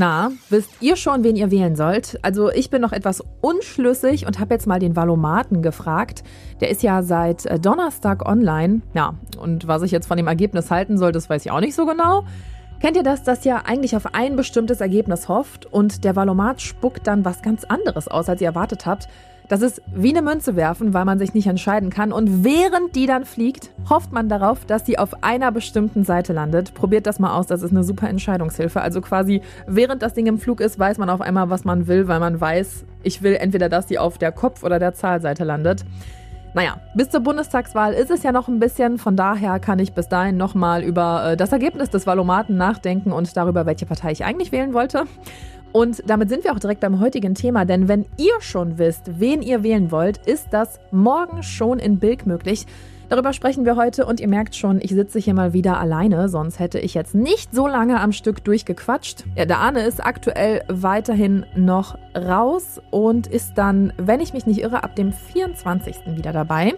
Na, wisst ihr schon, wen ihr wählen sollt? Also ich bin noch etwas unschlüssig und habe jetzt mal den Valomaten gefragt. Der ist ja seit äh, Donnerstag online. Ja, und was ich jetzt von dem Ergebnis halten soll, das weiß ich auch nicht so genau. Kennt ihr das, dass ihr eigentlich auf ein bestimmtes Ergebnis hofft und der Valomat spuckt dann was ganz anderes aus, als ihr erwartet habt? Das ist wie eine Münze werfen, weil man sich nicht entscheiden kann. Und während die dann fliegt, hofft man darauf, dass sie auf einer bestimmten Seite landet. Probiert das mal aus, das ist eine super Entscheidungshilfe. Also quasi, während das Ding im Flug ist, weiß man auf einmal, was man will, weil man weiß, ich will entweder, dass sie auf der Kopf- oder der Zahlseite landet. Naja, bis zur Bundestagswahl ist es ja noch ein bisschen. Von daher kann ich bis dahin nochmal über äh, das Ergebnis des Valomaten nachdenken und darüber, welche Partei ich eigentlich wählen wollte. Und damit sind wir auch direkt beim heutigen Thema, denn wenn ihr schon wisst, wen ihr wählen wollt, ist das morgen schon in Bilk möglich. Darüber sprechen wir heute und ihr merkt schon, ich sitze hier mal wieder alleine, sonst hätte ich jetzt nicht so lange am Stück durchgequatscht. Ja, der Arne ist aktuell weiterhin noch raus und ist dann, wenn ich mich nicht irre, ab dem 24. wieder dabei.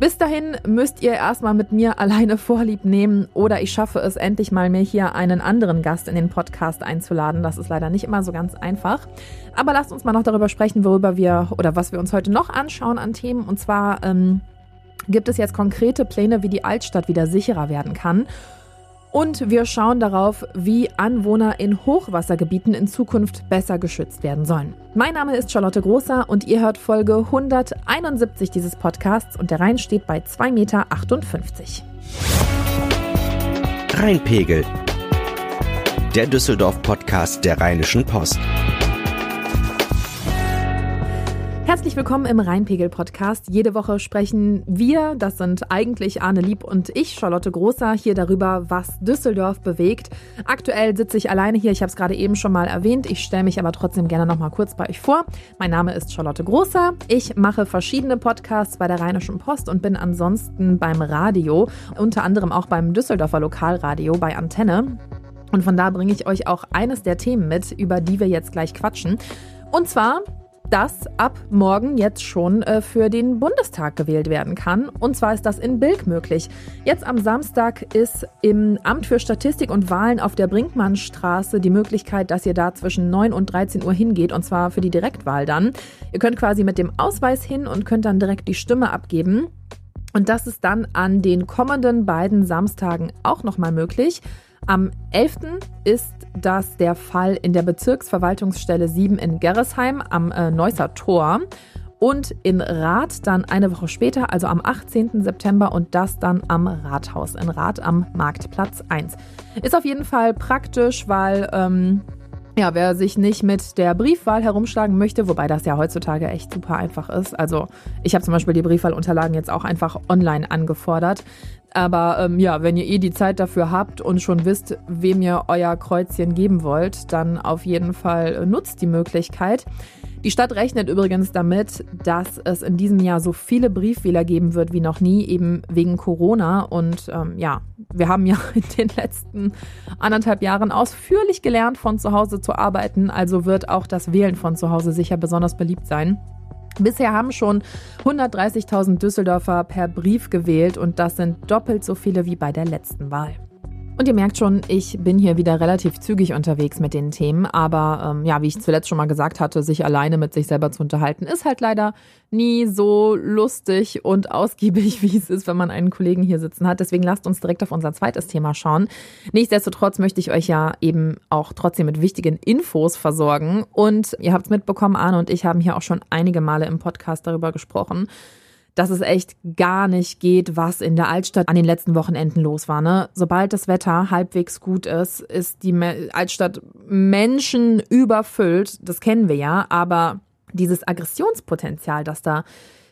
Bis dahin müsst ihr erstmal mit mir alleine Vorlieb nehmen oder ich schaffe es endlich mal, mir hier einen anderen Gast in den Podcast einzuladen. Das ist leider nicht immer so ganz einfach. Aber lasst uns mal noch darüber sprechen, worüber wir oder was wir uns heute noch anschauen an Themen. Und zwar ähm, gibt es jetzt konkrete Pläne, wie die Altstadt wieder sicherer werden kann. Und wir schauen darauf, wie Anwohner in Hochwassergebieten in Zukunft besser geschützt werden sollen. Mein Name ist Charlotte Großer und ihr hört Folge 171 dieses Podcasts und der Rhein steht bei 2,58 Meter. Rheinpegel. Der Düsseldorf-Podcast der Rheinischen Post. Herzlich willkommen im Rheinpegel-Podcast. Jede Woche sprechen wir, das sind eigentlich Arne Lieb und ich, Charlotte Großer, hier darüber, was Düsseldorf bewegt. Aktuell sitze ich alleine hier, ich habe es gerade eben schon mal erwähnt. Ich stelle mich aber trotzdem gerne noch mal kurz bei euch vor. Mein Name ist Charlotte Großer. Ich mache verschiedene Podcasts bei der Rheinischen Post und bin ansonsten beim Radio, unter anderem auch beim Düsseldorfer Lokalradio bei Antenne. Und von da bringe ich euch auch eines der Themen mit, über die wir jetzt gleich quatschen. Und zwar dass ab morgen jetzt schon äh, für den Bundestag gewählt werden kann. Und zwar ist das in Bilk möglich. Jetzt am Samstag ist im Amt für Statistik und Wahlen auf der Brinkmannstraße die Möglichkeit, dass ihr da zwischen 9 und 13 Uhr hingeht und zwar für die Direktwahl dann. Ihr könnt quasi mit dem Ausweis hin und könnt dann direkt die Stimme abgeben. Und das ist dann an den kommenden beiden Samstagen auch nochmal möglich. Am 11. ist das der Fall in der Bezirksverwaltungsstelle 7 in Gerresheim am äh, Neusser Tor und in Rath dann eine Woche später, also am 18. September und das dann am Rathaus in Rath am Marktplatz 1. Ist auf jeden Fall praktisch, weil ähm, ja, wer sich nicht mit der Briefwahl herumschlagen möchte, wobei das ja heutzutage echt super einfach ist. Also ich habe zum Beispiel die Briefwahlunterlagen jetzt auch einfach online angefordert. Aber ähm, ja, wenn ihr eh die Zeit dafür habt und schon wisst, wem ihr euer Kreuzchen geben wollt, dann auf jeden Fall äh, nutzt die Möglichkeit. Die Stadt rechnet übrigens damit, dass es in diesem Jahr so viele Briefwähler geben wird wie noch nie, eben wegen Corona. Und ähm, ja, wir haben ja in den letzten anderthalb Jahren ausführlich gelernt, von zu Hause zu arbeiten. Also wird auch das Wählen von zu Hause sicher besonders beliebt sein. Bisher haben schon 130.000 Düsseldorfer per Brief gewählt und das sind doppelt so viele wie bei der letzten Wahl. Und ihr merkt schon, ich bin hier wieder relativ zügig unterwegs mit den Themen. Aber ähm, ja, wie ich zuletzt schon mal gesagt hatte, sich alleine mit sich selber zu unterhalten, ist halt leider nie so lustig und ausgiebig, wie es ist, wenn man einen Kollegen hier sitzen hat. Deswegen lasst uns direkt auf unser zweites Thema schauen. Nichtsdestotrotz möchte ich euch ja eben auch trotzdem mit wichtigen Infos versorgen. Und ihr habt es mitbekommen, Arne und ich haben hier auch schon einige Male im Podcast darüber gesprochen dass es echt gar nicht geht, was in der Altstadt an den letzten Wochenenden los war. Ne? Sobald das Wetter halbwegs gut ist, ist die Altstadt Menschen überfüllt. Das kennen wir ja, aber dieses Aggressionspotenzial, das da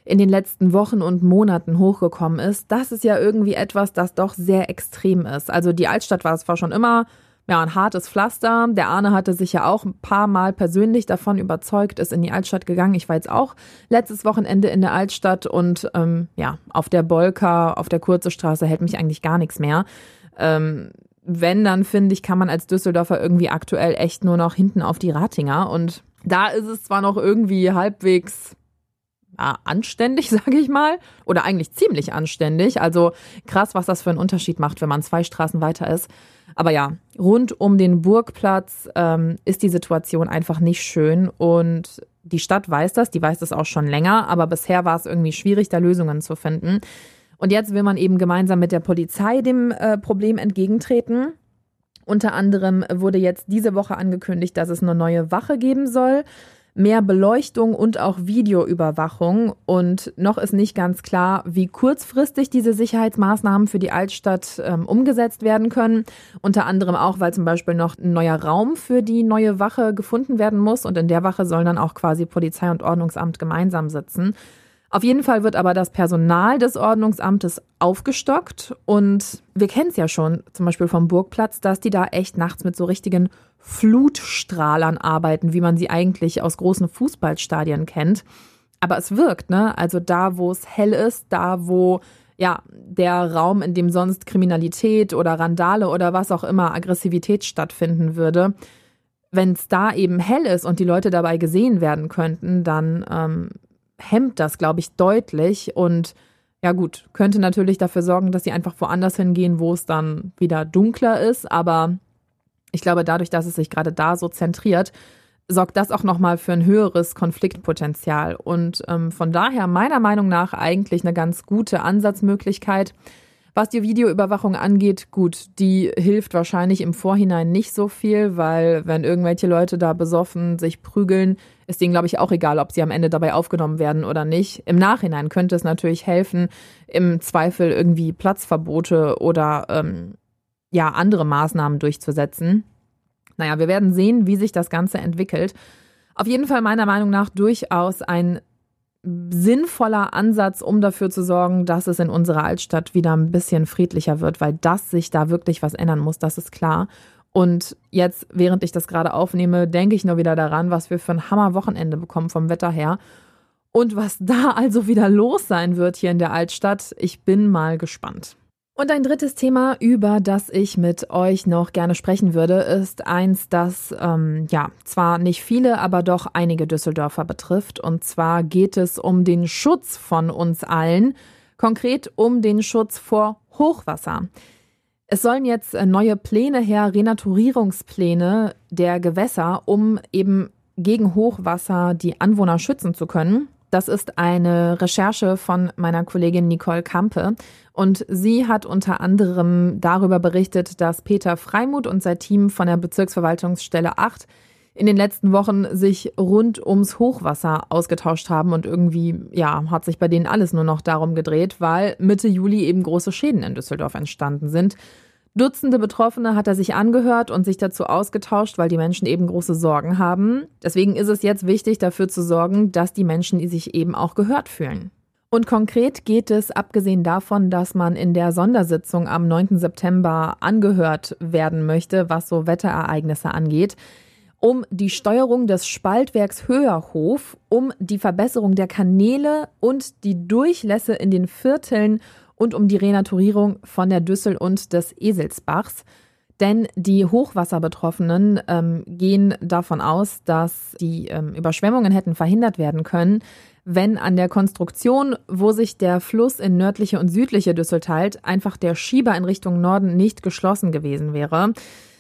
in den letzten Wochen und Monaten hochgekommen ist, das ist ja irgendwie etwas, das doch sehr extrem ist. Also die Altstadt war es zwar schon immer ja, ein hartes Pflaster. Der Arne hatte sich ja auch ein paar Mal persönlich davon überzeugt, ist in die Altstadt gegangen. Ich war jetzt auch letztes Wochenende in der Altstadt und ähm, ja, auf der Bolka, auf der Kurze Straße hält mich eigentlich gar nichts mehr. Ähm, wenn, dann finde ich, kann man als Düsseldorfer irgendwie aktuell echt nur noch hinten auf die Ratinger. Und da ist es zwar noch irgendwie halbwegs anständig, sage ich mal, oder eigentlich ziemlich anständig. Also krass, was das für einen Unterschied macht, wenn man zwei Straßen weiter ist. Aber ja, rund um den Burgplatz ähm, ist die Situation einfach nicht schön und die Stadt weiß das, die weiß das auch schon länger, aber bisher war es irgendwie schwierig, da Lösungen zu finden. Und jetzt will man eben gemeinsam mit der Polizei dem äh, Problem entgegentreten. Unter anderem wurde jetzt diese Woche angekündigt, dass es eine neue Wache geben soll mehr Beleuchtung und auch Videoüberwachung. Und noch ist nicht ganz klar, wie kurzfristig diese Sicherheitsmaßnahmen für die Altstadt ähm, umgesetzt werden können. Unter anderem auch, weil zum Beispiel noch ein neuer Raum für die neue Wache gefunden werden muss. Und in der Wache sollen dann auch quasi Polizei und Ordnungsamt gemeinsam sitzen. Auf jeden Fall wird aber das Personal des Ordnungsamtes aufgestockt und wir kennen es ja schon, zum Beispiel vom Burgplatz, dass die da echt nachts mit so richtigen Flutstrahlern arbeiten, wie man sie eigentlich aus großen Fußballstadien kennt. Aber es wirkt, ne? Also da, wo es hell ist, da, wo ja der Raum, in dem sonst Kriminalität oder Randale oder was auch immer Aggressivität stattfinden würde, wenn es da eben hell ist und die Leute dabei gesehen werden könnten, dann ähm, hemmt das, glaube ich, deutlich und ja gut, könnte natürlich dafür sorgen, dass sie einfach woanders hingehen, wo es dann wieder dunkler ist, aber ich glaube, dadurch, dass es sich gerade da so zentriert, sorgt das auch nochmal für ein höheres Konfliktpotenzial. Und ähm, von daher meiner Meinung nach eigentlich eine ganz gute Ansatzmöglichkeit. Was die Videoüberwachung angeht, gut, die hilft wahrscheinlich im Vorhinein nicht so viel, weil wenn irgendwelche Leute da besoffen sich prügeln, ist denen, glaube ich, auch egal, ob sie am Ende dabei aufgenommen werden oder nicht. Im Nachhinein könnte es natürlich helfen, im Zweifel irgendwie Platzverbote oder ähm, ja, andere Maßnahmen durchzusetzen. Naja, wir werden sehen, wie sich das Ganze entwickelt. Auf jeden Fall meiner Meinung nach durchaus ein sinnvoller Ansatz, um dafür zu sorgen, dass es in unserer Altstadt wieder ein bisschen friedlicher wird, weil das sich da wirklich was ändern muss, das ist klar. Und jetzt, während ich das gerade aufnehme, denke ich nur wieder daran, was wir für ein Hammer-Wochenende bekommen vom Wetter her. Und was da also wieder los sein wird hier in der Altstadt. Ich bin mal gespannt. Und ein drittes Thema, über das ich mit euch noch gerne sprechen würde, ist eins, das ähm, ja zwar nicht viele, aber doch einige Düsseldorfer betrifft. Und zwar geht es um den Schutz von uns allen, konkret um den Schutz vor Hochwasser. Es sollen jetzt äh, neue Pläne her, Renaturierungspläne der Gewässer, um eben gegen Hochwasser die Anwohner schützen zu können. Das ist eine Recherche von meiner Kollegin Nicole Kampe. Und sie hat unter anderem darüber berichtet, dass Peter Freimuth und sein Team von der Bezirksverwaltungsstelle 8 in den letzten Wochen sich rund ums Hochwasser ausgetauscht haben und irgendwie, ja, hat sich bei denen alles nur noch darum gedreht, weil Mitte Juli eben große Schäden in Düsseldorf entstanden sind. Dutzende Betroffene hat er sich angehört und sich dazu ausgetauscht, weil die Menschen eben große Sorgen haben. Deswegen ist es jetzt wichtig, dafür zu sorgen, dass die Menschen sich eben auch gehört fühlen. Und konkret geht es, abgesehen davon, dass man in der Sondersitzung am 9. September angehört werden möchte, was so Wetterereignisse angeht, um die Steuerung des Spaltwerks Höherhof, um die Verbesserung der Kanäle und die Durchlässe in den Vierteln und um die Renaturierung von der Düssel und des Eselsbachs. Denn die Hochwasserbetroffenen ähm, gehen davon aus, dass die ähm, Überschwemmungen hätten verhindert werden können, wenn an der Konstruktion, wo sich der Fluss in nördliche und südliche Düssel teilt, einfach der Schieber in Richtung Norden nicht geschlossen gewesen wäre.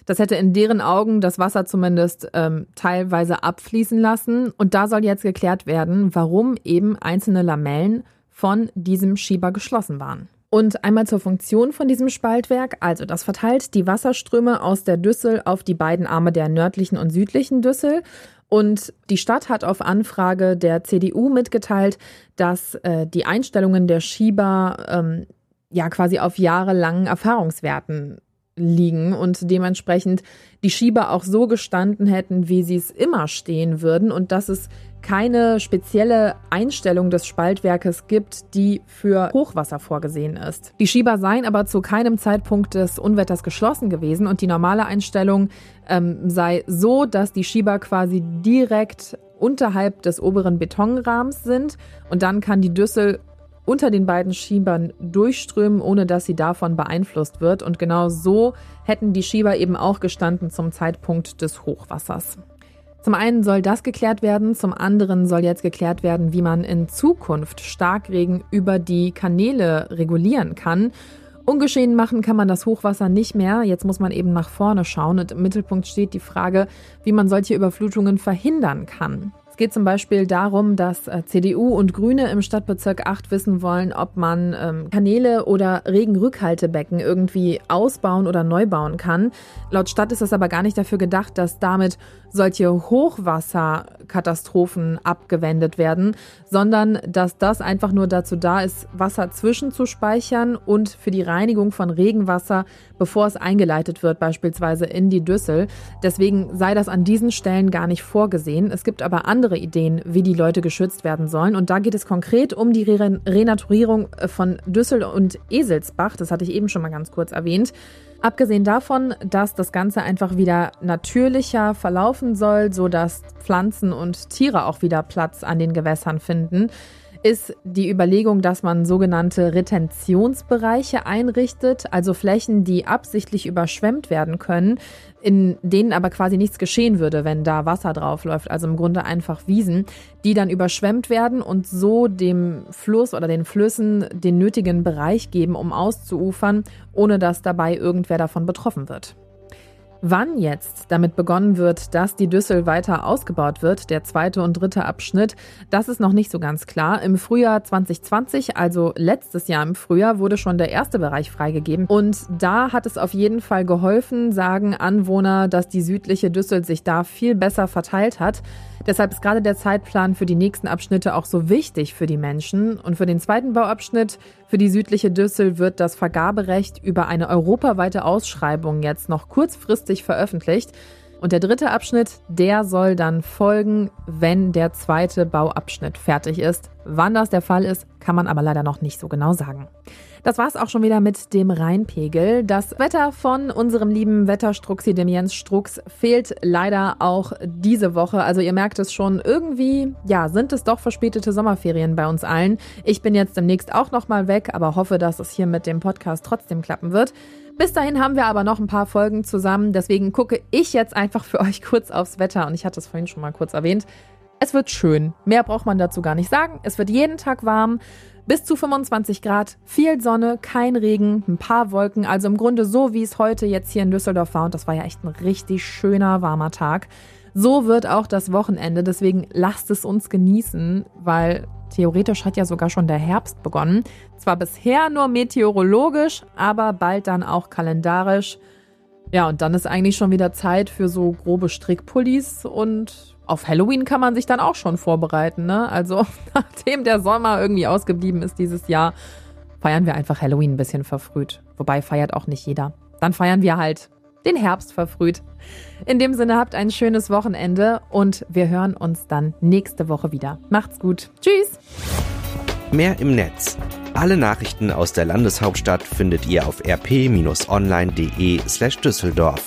Das hätte in deren Augen das Wasser zumindest ähm, teilweise abfließen lassen. Und da soll jetzt geklärt werden, warum eben einzelne Lamellen von diesem Schieber geschlossen waren. Und einmal zur Funktion von diesem Spaltwerk. Also das verteilt die Wasserströme aus der Düssel auf die beiden Arme der nördlichen und südlichen Düssel. Und die Stadt hat auf Anfrage der CDU mitgeteilt, dass äh, die Einstellungen der Schieber ähm, ja quasi auf jahrelangen Erfahrungswerten liegen und dementsprechend die Schieber auch so gestanden hätten, wie sie es immer stehen würden und dass es keine spezielle Einstellung des Spaltwerkes gibt, die für Hochwasser vorgesehen ist. Die Schieber seien aber zu keinem Zeitpunkt des Unwetters geschlossen gewesen und die normale Einstellung ähm, sei so, dass die Schieber quasi direkt unterhalb des oberen Betonrahmens sind und dann kann die Düssel unter den beiden Schiebern durchströmen, ohne dass sie davon beeinflusst wird. Und genau so hätten die Schieber eben auch gestanden zum Zeitpunkt des Hochwassers. Zum einen soll das geklärt werden, zum anderen soll jetzt geklärt werden, wie man in Zukunft Starkregen über die Kanäle regulieren kann. Ungeschehen machen kann man das Hochwasser nicht mehr. Jetzt muss man eben nach vorne schauen und im Mittelpunkt steht die Frage, wie man solche Überflutungen verhindern kann geht zum Beispiel darum, dass äh, CDU und Grüne im Stadtbezirk 8 wissen wollen, ob man ähm, Kanäle oder Regenrückhaltebecken irgendwie ausbauen oder neu bauen kann. Laut Stadt ist es aber gar nicht dafür gedacht, dass damit solche Hochwasserkatastrophen abgewendet werden, sondern dass das einfach nur dazu da ist, Wasser zwischenzuspeichern und für die Reinigung von Regenwasser, bevor es eingeleitet wird, beispielsweise in die Düssel. Deswegen sei das an diesen Stellen gar nicht vorgesehen. Es gibt aber andere Ideen, wie die Leute geschützt werden sollen. Und da geht es konkret um die Re Renaturierung von Düssel und Eselsbach. Das hatte ich eben schon mal ganz kurz erwähnt. Abgesehen davon, dass das Ganze einfach wieder natürlicher verlaufen soll, sodass Pflanzen und Tiere auch wieder Platz an den Gewässern finden, ist die Überlegung, dass man sogenannte Retentionsbereiche einrichtet, also Flächen, die absichtlich überschwemmt werden können, in denen aber quasi nichts geschehen würde, wenn da Wasser draufläuft, also im Grunde einfach Wiesen, die dann überschwemmt werden und so dem Fluss oder den Flüssen den nötigen Bereich geben, um auszuufern, ohne dass dabei irgendwer davon betroffen wird. Wann jetzt damit begonnen wird, dass die Düssel weiter ausgebaut wird, der zweite und dritte Abschnitt, das ist noch nicht so ganz klar. Im Frühjahr 2020, also letztes Jahr im Frühjahr, wurde schon der erste Bereich freigegeben. Und da hat es auf jeden Fall geholfen, sagen Anwohner, dass die südliche Düssel sich da viel besser verteilt hat. Deshalb ist gerade der Zeitplan für die nächsten Abschnitte auch so wichtig für die Menschen. Und für den zweiten Bauabschnitt, für die südliche Düssel, wird das Vergaberecht über eine europaweite Ausschreibung jetzt noch kurzfristig veröffentlicht. Und der dritte Abschnitt, der soll dann folgen, wenn der zweite Bauabschnitt fertig ist. Wann das der Fall ist, kann man aber leider noch nicht so genau sagen. Das war's auch schon wieder mit dem Rheinpegel. Das Wetter von unserem lieben Wetterstruxi, dem Jens Strux, fehlt leider auch diese Woche. Also ihr merkt es schon, irgendwie, ja, sind es doch verspätete Sommerferien bei uns allen. Ich bin jetzt demnächst auch nochmal weg, aber hoffe, dass es hier mit dem Podcast trotzdem klappen wird. Bis dahin haben wir aber noch ein paar Folgen zusammen. Deswegen gucke ich jetzt einfach für euch kurz aufs Wetter. Und ich hatte es vorhin schon mal kurz erwähnt. Es wird schön. Mehr braucht man dazu gar nicht sagen. Es wird jeden Tag warm. Bis zu 25 Grad, viel Sonne, kein Regen, ein paar Wolken. Also im Grunde so, wie es heute jetzt hier in Düsseldorf war. Und das war ja echt ein richtig schöner, warmer Tag. So wird auch das Wochenende. Deswegen lasst es uns genießen, weil theoretisch hat ja sogar schon der Herbst begonnen. Zwar bisher nur meteorologisch, aber bald dann auch kalendarisch. Ja, und dann ist eigentlich schon wieder Zeit für so grobe Strickpullis und auf Halloween kann man sich dann auch schon vorbereiten, ne? Also, nachdem der Sommer irgendwie ausgeblieben ist dieses Jahr, feiern wir einfach Halloween ein bisschen verfrüht. Wobei feiert auch nicht jeder. Dann feiern wir halt den Herbst verfrüht. In dem Sinne habt ein schönes Wochenende und wir hören uns dann nächste Woche wieder. Macht's gut. Tschüss. Mehr im Netz. Alle Nachrichten aus der Landeshauptstadt findet ihr auf rp-online.de slash Düsseldorf.